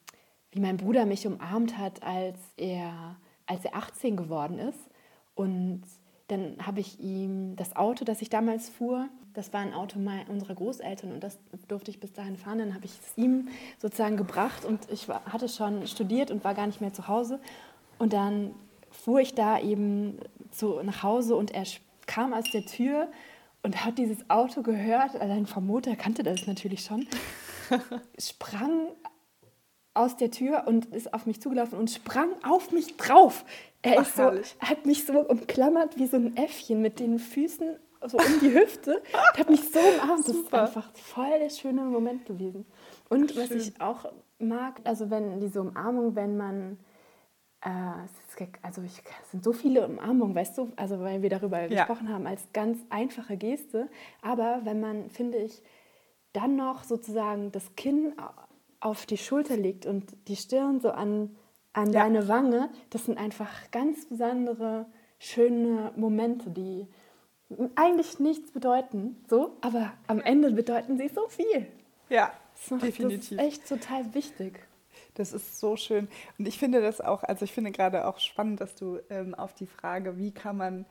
wie mein Bruder mich umarmt hat, als er, als er 18 geworden ist. Und dann habe ich ihm das Auto, das ich damals fuhr, das war ein Auto unserer Großeltern und das durfte ich bis dahin fahren. Dann habe ich es ihm sozusagen gebracht und ich war, hatte schon studiert und war gar nicht mehr zu Hause. Und dann fuhr ich da eben zu, nach Hause und er kam aus der Tür und hat dieses Auto gehört. Allein vom Motor kannte das natürlich schon. [laughs] sprang aus der Tür und ist auf mich zugelaufen und sprang auf mich drauf. Er, ist Ach, so, hat mich so umklammert wie so ein Äffchen mit den Füßen so um die Hüfte. Er hat mich so umarmt. Das ist einfach voll der schöne Moment gewesen. Und Ach, was ich auch mag, also wenn diese Umarmung, wenn man äh, also ich, es sind so viele Umarmungen, weißt du, also weil wir darüber ja. gesprochen haben, als ganz einfache Geste. Aber wenn man, finde ich, dann noch sozusagen das Kinn auf die Schulter legt und die Stirn so an, an ja. deine Wange, das sind einfach ganz besondere, schöne Momente, die eigentlich nichts bedeuten, so, aber am Ende bedeuten sie so viel. Ja, das definitiv. Das ist echt total wichtig. Das ist so schön. Und ich finde das auch, also ich finde gerade auch spannend, dass du ähm, auf die Frage, wie kann man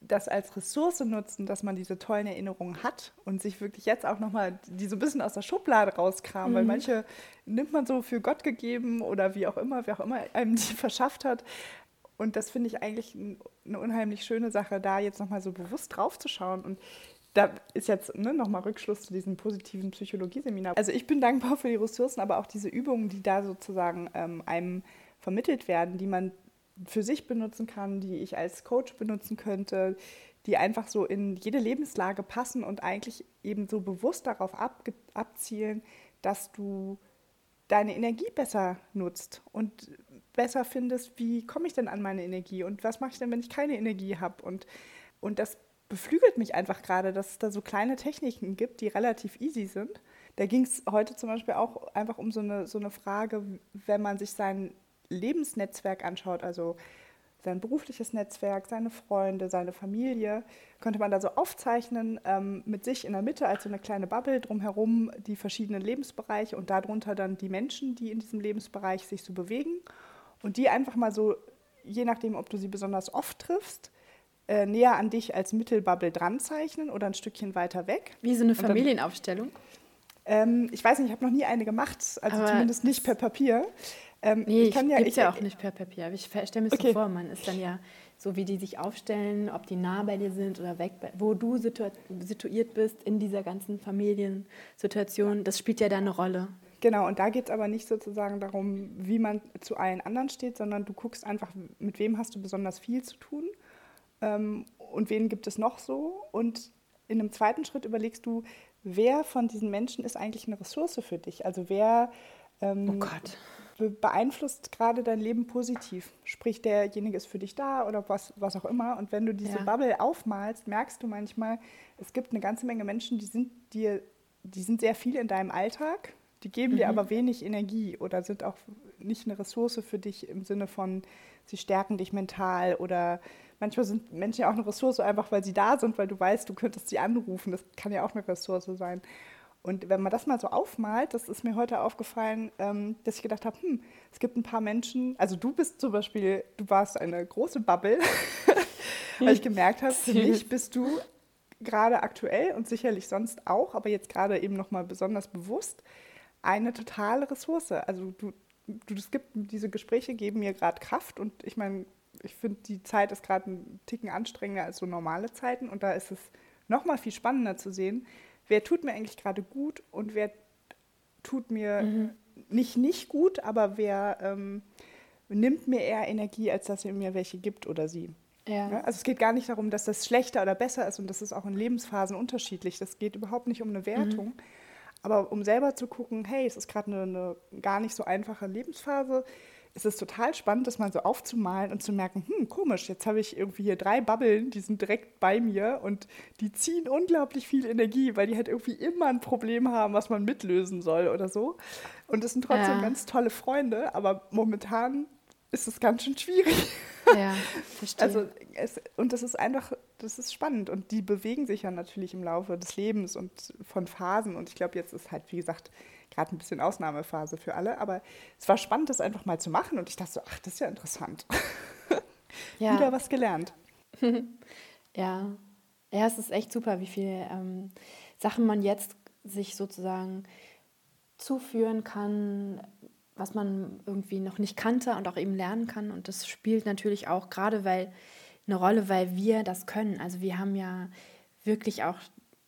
das als Ressource nutzen, dass man diese tollen Erinnerungen hat und sich wirklich jetzt auch nochmal die so ein bisschen aus der Schublade rauskramen, mhm. weil manche nimmt man so für Gott gegeben oder wie auch immer, wer auch immer einem die [laughs] verschafft hat. Und das finde ich eigentlich eine unheimlich schöne Sache, da jetzt nochmal so bewusst drauf zu schauen. Und da ist jetzt ne, nochmal Rückschluss zu diesem positiven Psychologieseminar. Also ich bin dankbar für die Ressourcen, aber auch diese Übungen, die da sozusagen ähm, einem vermittelt werden, die man für sich benutzen kann, die ich als Coach benutzen könnte, die einfach so in jede Lebenslage passen und eigentlich eben so bewusst darauf ab, abzielen, dass du deine Energie besser nutzt und besser findest, wie komme ich denn an meine Energie und was mache ich denn, wenn ich keine Energie habe. Und, und das beflügelt mich einfach gerade, dass es da so kleine Techniken gibt, die relativ easy sind. Da ging es heute zum Beispiel auch einfach um so eine, so eine Frage, wenn man sich sein Lebensnetzwerk anschaut, also sein berufliches Netzwerk, seine Freunde, seine Familie, könnte man da so aufzeichnen, ähm, mit sich in der Mitte als so eine kleine Bubble drumherum die verschiedenen Lebensbereiche und darunter dann die Menschen, die in diesem Lebensbereich sich so bewegen und die einfach mal so, je nachdem, ob du sie besonders oft triffst, äh, näher an dich als Mittelbubble dran zeichnen oder ein Stückchen weiter weg. Wie so eine Familienaufstellung? Dann, ähm, ich weiß nicht, ich habe noch nie eine gemacht, also Aber zumindest nicht per Papier. Ähm, nee, ich kann ja, ich, ja auch nicht per Papier. Aber ich stelle mir okay. so vor, man ist dann ja so, wie die sich aufstellen, ob die nah bei dir sind oder weg, wo du situ situiert bist in dieser ganzen Familiensituation. Das spielt ja da eine Rolle. Genau, und da geht es aber nicht sozusagen darum, wie man zu allen anderen steht, sondern du guckst einfach, mit wem hast du besonders viel zu tun ähm, und wen gibt es noch so? Und in einem zweiten Schritt überlegst du, wer von diesen Menschen ist eigentlich eine Ressource für dich? Also wer ähm, oh beeinflusst gerade dein Leben positiv? Sprich, derjenige ist für dich da oder was, was auch immer. Und wenn du diese ja. Bubble aufmalst, merkst du manchmal, es gibt eine ganze Menge Menschen, die sind dir, die sind sehr viel in deinem Alltag, die geben mhm. dir aber wenig Energie oder sind auch nicht eine Ressource für dich im Sinne von, sie stärken dich mental oder manchmal sind Menschen ja auch eine Ressource, einfach weil sie da sind, weil du weißt, du könntest sie anrufen. Das kann ja auch eine Ressource sein. Und wenn man das mal so aufmalt, das ist mir heute aufgefallen, ähm, dass ich gedacht habe, hm, es gibt ein paar Menschen, also du bist zum Beispiel, du warst eine große Bubble, [laughs] weil ich gemerkt habe, für [laughs] mich bist du gerade aktuell und sicherlich sonst auch, aber jetzt gerade eben nochmal besonders bewusst, eine totale Ressource. Also du, du, es gibt diese Gespräche geben mir gerade Kraft und ich meine, ich finde, die Zeit ist gerade ein Ticken anstrengender als so normale Zeiten und da ist es noch mal viel spannender zu sehen, wer tut mir eigentlich gerade gut und wer tut mir mhm. nicht nicht gut, aber wer ähm, nimmt mir eher Energie, als dass er mir welche gibt oder sie. Ja. Also es geht gar nicht darum, dass das schlechter oder besser ist und das ist auch in Lebensphasen unterschiedlich. Das geht überhaupt nicht um eine Wertung. Mhm. Aber um selber zu gucken, hey, es ist gerade eine, eine, gar nicht so einfache Lebensphase, ist es total spannend, das mal so aufzumalen und zu merken, hm, komisch, jetzt habe ich irgendwie hier drei Babbeln, die sind direkt bei mir und die ziehen unglaublich viel Energie, weil die halt irgendwie immer ein Problem haben, was man mitlösen soll oder so. Und das sind trotzdem ja. ganz tolle Freunde, aber momentan ist es ganz schön schwierig. Ja, [laughs] verstehe. Also es, und das ist einfach, das ist spannend und die bewegen sich ja natürlich im Laufe des Lebens und von Phasen und ich glaube, jetzt ist halt, wie gesagt, gerade ein bisschen Ausnahmephase für alle, aber es war spannend, das einfach mal zu machen und ich dachte so, ach, das ist ja interessant. [laughs] Ja. Wieder was gelernt. [laughs] ja. Ja, es ist echt super, wie viele ähm, Sachen man jetzt sich sozusagen zuführen kann, was man irgendwie noch nicht kannte und auch eben lernen kann. Und das spielt natürlich auch gerade weil eine Rolle, weil wir das können. Also wir haben ja wirklich auch,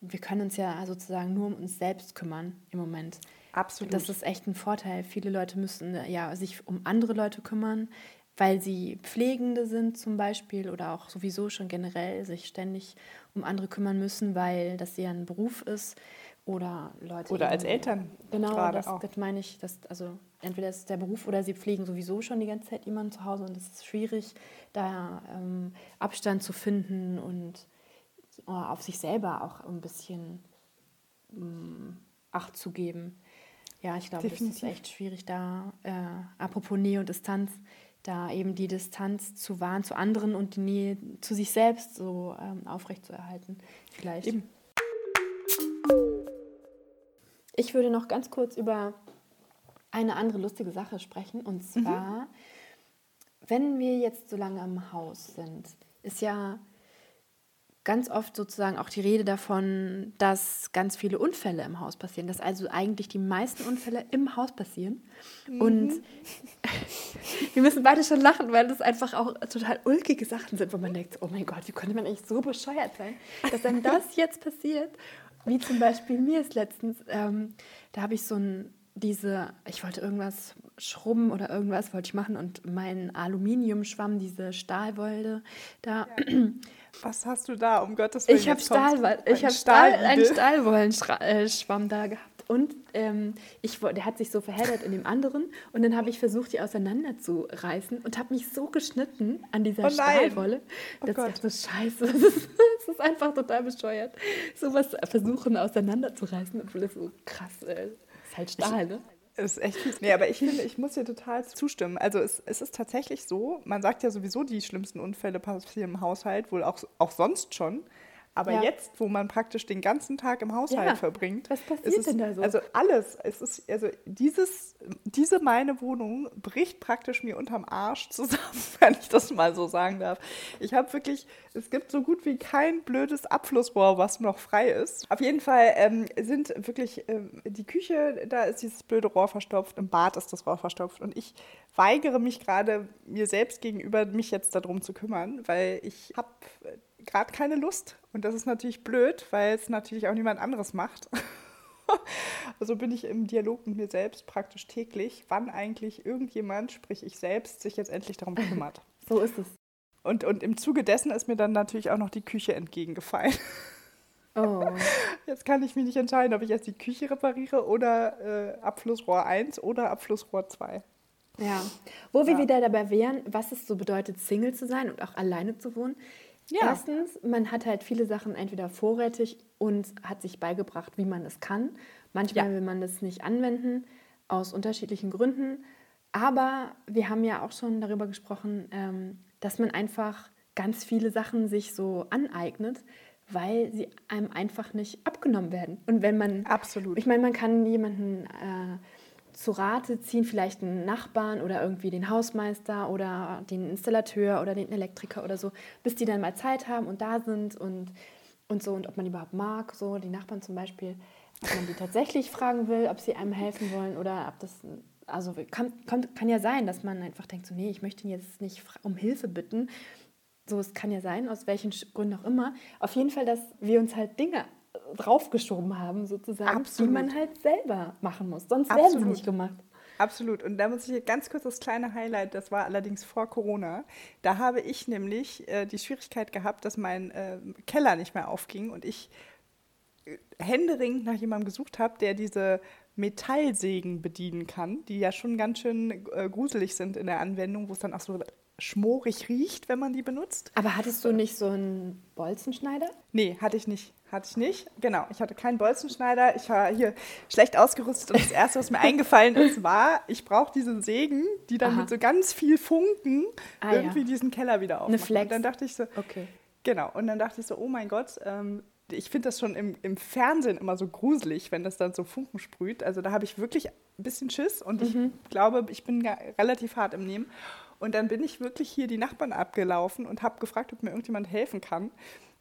wir können uns ja sozusagen nur um uns selbst kümmern im Moment. Absolut. Das ist echt ein Vorteil. Viele Leute müssen ja sich um andere Leute kümmern, weil sie Pflegende sind zum Beispiel oder auch sowieso schon generell sich ständig um andere kümmern müssen, weil das ja ein Beruf ist oder Leute. Oder als Eltern. Genau, das, das, meine ich. Dass, also entweder ist es der Beruf oder sie pflegen sowieso schon die ganze Zeit jemanden zu Hause und es ist schwierig, da ähm, Abstand zu finden und äh, auf sich selber auch ein bisschen ähm, Acht zu geben. Ja, ich glaube, es ist echt schwierig da, äh, apropos Nähe und Distanz, da eben die Distanz zu wahren zu anderen und die Nähe zu sich selbst so ähm, aufrechtzuerhalten. Vielleicht. Eben. Ich würde noch ganz kurz über eine andere lustige Sache sprechen. Und mhm. zwar, mhm. wenn wir jetzt so lange im Haus sind, ist ja ganz oft sozusagen auch die Rede davon, dass ganz viele Unfälle im Haus passieren, dass also eigentlich die meisten Unfälle im Haus passieren. Mhm. Und [laughs] wir müssen beide schon lachen, weil das einfach auch total ulkige Sachen sind, wo man denkt, oh mein Gott, wie konnte man eigentlich so bescheuert sein, dass einem [laughs] das jetzt passiert. Wie zum Beispiel mir ist letztens, ähm, da habe ich so ein diese, ich wollte irgendwas schrubben oder irgendwas wollte ich machen und mein Aluminiumschwamm, diese Stahlwolde da. Ja. Was hast du da, um Gottes Willen? Ich habe Stahl, ich hab Stahl, einen Stahlwollenschwamm da gehabt. Und ähm, ich, der hat sich so verheddert in dem anderen. Und dann habe ich versucht, die auseinanderzureißen und habe mich so geschnitten an dieser oh Stahlwolle, oh dass Gott. ich dachte, scheiße, [laughs] das ist, das ist, einfach total bescheuert. Sowas versuchen auseinanderzureißen, obwohl das so krass äh, ist halt Stahl, ne? Ist echt fies. Nee, aber ich finde, ich muss dir total zustimmen. Also es, es ist tatsächlich so, man sagt ja sowieso, die schlimmsten Unfälle passieren im Haushalt, wohl auch, auch sonst schon. Aber ja. jetzt, wo man praktisch den ganzen Tag im Haushalt ja. verbringt, was passiert es, denn da so? Also alles, es ist also dieses, diese meine Wohnung bricht praktisch mir unterm Arsch zusammen, [laughs] wenn ich das mal so sagen darf. Ich habe wirklich, es gibt so gut wie kein blödes Abflussrohr, was noch frei ist. Auf jeden Fall ähm, sind wirklich ähm, die Küche, da ist dieses blöde Rohr verstopft, im Bad ist das Rohr verstopft und ich weigere mich gerade mir selbst gegenüber, mich jetzt darum zu kümmern, weil ich habe gerade keine Lust. Und das ist natürlich blöd, weil es natürlich auch niemand anderes macht. [laughs] also bin ich im Dialog mit mir selbst praktisch täglich, wann eigentlich irgendjemand, sprich ich selbst, sich jetzt endlich darum kümmert. [laughs] so ist es. Und, und im Zuge dessen ist mir dann natürlich auch noch die Küche entgegengefallen. Oh. [laughs] Jetzt kann ich mich nicht entscheiden, ob ich erst die Küche repariere oder äh, Abflussrohr 1 oder Abflussrohr 2. Ja, wo wir wieder dabei wären, was es so bedeutet, Single zu sein und auch alleine zu wohnen. Ja. Erstens, man hat halt viele Sachen entweder vorrätig und hat sich beigebracht, wie man es kann. Manchmal ja. will man das nicht anwenden, aus unterschiedlichen Gründen. Aber wir haben ja auch schon darüber gesprochen, ähm, dass man einfach ganz viele Sachen sich so aneignet, weil sie einem einfach nicht abgenommen werden. Und wenn man. Absolut. Ich meine, man kann jemanden. Äh, zu Rate ziehen, vielleicht einen Nachbarn oder irgendwie den Hausmeister oder den Installateur oder den Elektriker oder so, bis die dann mal Zeit haben und da sind und, und so und ob man überhaupt mag, so die Nachbarn zum Beispiel, ob man die tatsächlich fragen will, ob sie einem helfen wollen oder ob das, also kann, kann, kann ja sein, dass man einfach denkt, so nee, ich möchte ihn jetzt nicht um Hilfe bitten So, es kann ja sein, aus welchen Gründen auch immer. Auf jeden Fall, dass wir uns halt Dinge draufgeschoben haben, sozusagen, Absolut. die man halt selber machen muss. Sonst Absolut. werden sie nicht gemacht. Absolut. Und da muss ich hier ganz kurz das kleine Highlight, das war allerdings vor Corona. Da habe ich nämlich äh, die Schwierigkeit gehabt, dass mein äh, Keller nicht mehr aufging und ich äh, händeringend nach jemandem gesucht habe, der diese Metallsägen bedienen kann, die ja schon ganz schön äh, gruselig sind in der Anwendung, wo es dann auch so schmorig riecht, wenn man die benutzt. Aber hattest du nicht so einen Bolzenschneider? Nee, hatte ich nicht. Hatte ich nicht. Genau, ich hatte keinen Bolzenschneider. Ich war hier schlecht ausgerüstet und das Erste, was mir [laughs] eingefallen ist, war, ich brauche diese Sägen, die dann Aha. mit so ganz viel Funken ah, irgendwie ja. diesen Keller wieder aufmachen. Eine Flex. Und dann dachte ich so, okay. Genau, und dann dachte ich so, oh mein Gott, ähm, ich finde das schon im, im, Fernsehen immer so gruselig, wenn das dann so Funken sprüht. Also da habe ich wirklich ein bisschen Schiss und mhm. ich glaube, ich bin relativ hart im Nehmen. Und dann bin ich wirklich hier die Nachbarn abgelaufen und habe gefragt, ob mir irgendjemand helfen kann.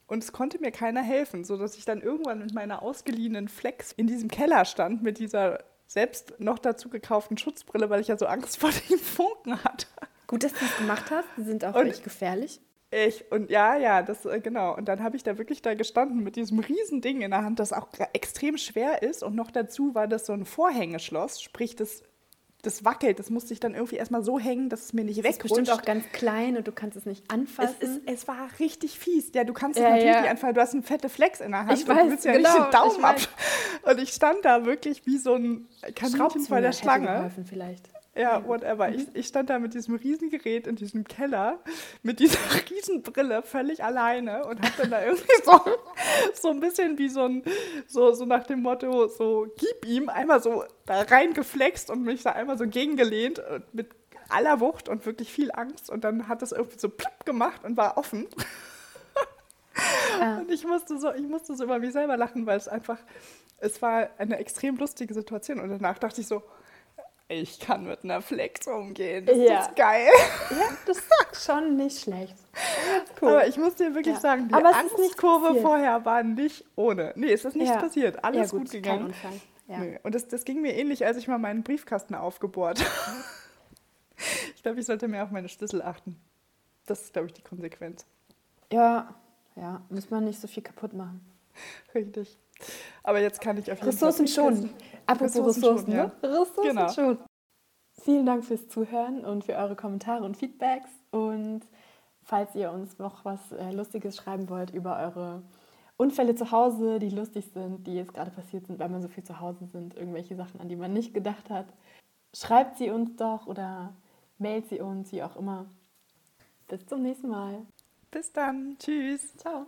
Und es konnte mir keiner helfen, sodass ich dann irgendwann mit meiner ausgeliehenen Flex in diesem Keller stand mit dieser selbst noch dazu gekauften Schutzbrille, weil ich ja so Angst vor [laughs] den Funken hatte. Gut, dass du es gemacht hast. Die sind auch und echt gefährlich. Ich, und ja, ja, das, äh, genau. Und dann habe ich da wirklich da gestanden mit diesem riesen Ding in der Hand, das auch extrem schwer ist. Und noch dazu war das so ein Vorhängeschloss, sprich, das das wackelt. Das musste ich dann irgendwie erstmal so hängen, dass es mir nicht wegrutscht. Es ist bestimmt auch ganz klein und du kannst es nicht anfassen. Es, ist, es war richtig fies. Ja, du kannst es natürlich ja. nicht anfassen. Du hast einen fette Flex in der Hand ich und weiß, du willst ja genau, nicht den Daumen ab. Und ich stand da wirklich wie so ein Kaninchen bei der Schlange. Hätte geholfen vielleicht. Ja, whatever. Ich, ich stand da mit diesem Riesengerät in diesem Keller, mit dieser [laughs] Riesenbrille, völlig alleine und hab dann da irgendwie so, so ein bisschen wie so ein, so, so nach dem Motto, so gib ihm, einmal so da reingeflext und mich da einmal so gegengelehnt mit aller Wucht und wirklich viel Angst und dann hat das irgendwie so plopp gemacht und war offen. Ja. Und ich musste so, ich musste so über mich selber lachen, weil es einfach, es war eine extrem lustige Situation und danach dachte ich so, ich kann mit einer Flex umgehen. Das ja. ist geil. Ja, das [laughs] ist schon nicht schlecht. Cool. Aber ich muss dir wirklich ja. sagen, die Angstkurve vorher war nicht ohne. Nee, es ist nichts ja. passiert. Alles gut, gut, gegangen. Nee. Und das, das ging mir ähnlich, als ich mal meinen Briefkasten aufgebohrt [laughs] habe. ich glaube, ich sollte mehr auf meine Schlüssel achten. Das ist, glaube ich, die Konsequenz. Ja, ja, muss man nicht so viel kaputt machen. Richtig. Aber jetzt kann ich auf jeden Ressourcen Fall schon. Apropos Ressourcen, Ressourcen, ja. ne? Ressourcen genau. schon. Vielen Dank fürs Zuhören und für eure Kommentare und Feedbacks. Und falls ihr uns noch was äh, Lustiges schreiben wollt über eure Unfälle zu Hause, die lustig sind, die jetzt gerade passiert sind, weil man so viel zu Hause sind, irgendwelche Sachen, an die man nicht gedacht hat, schreibt sie uns doch oder mailt sie uns, wie auch immer. Bis zum nächsten Mal. Bis dann. Tschüss. Ciao.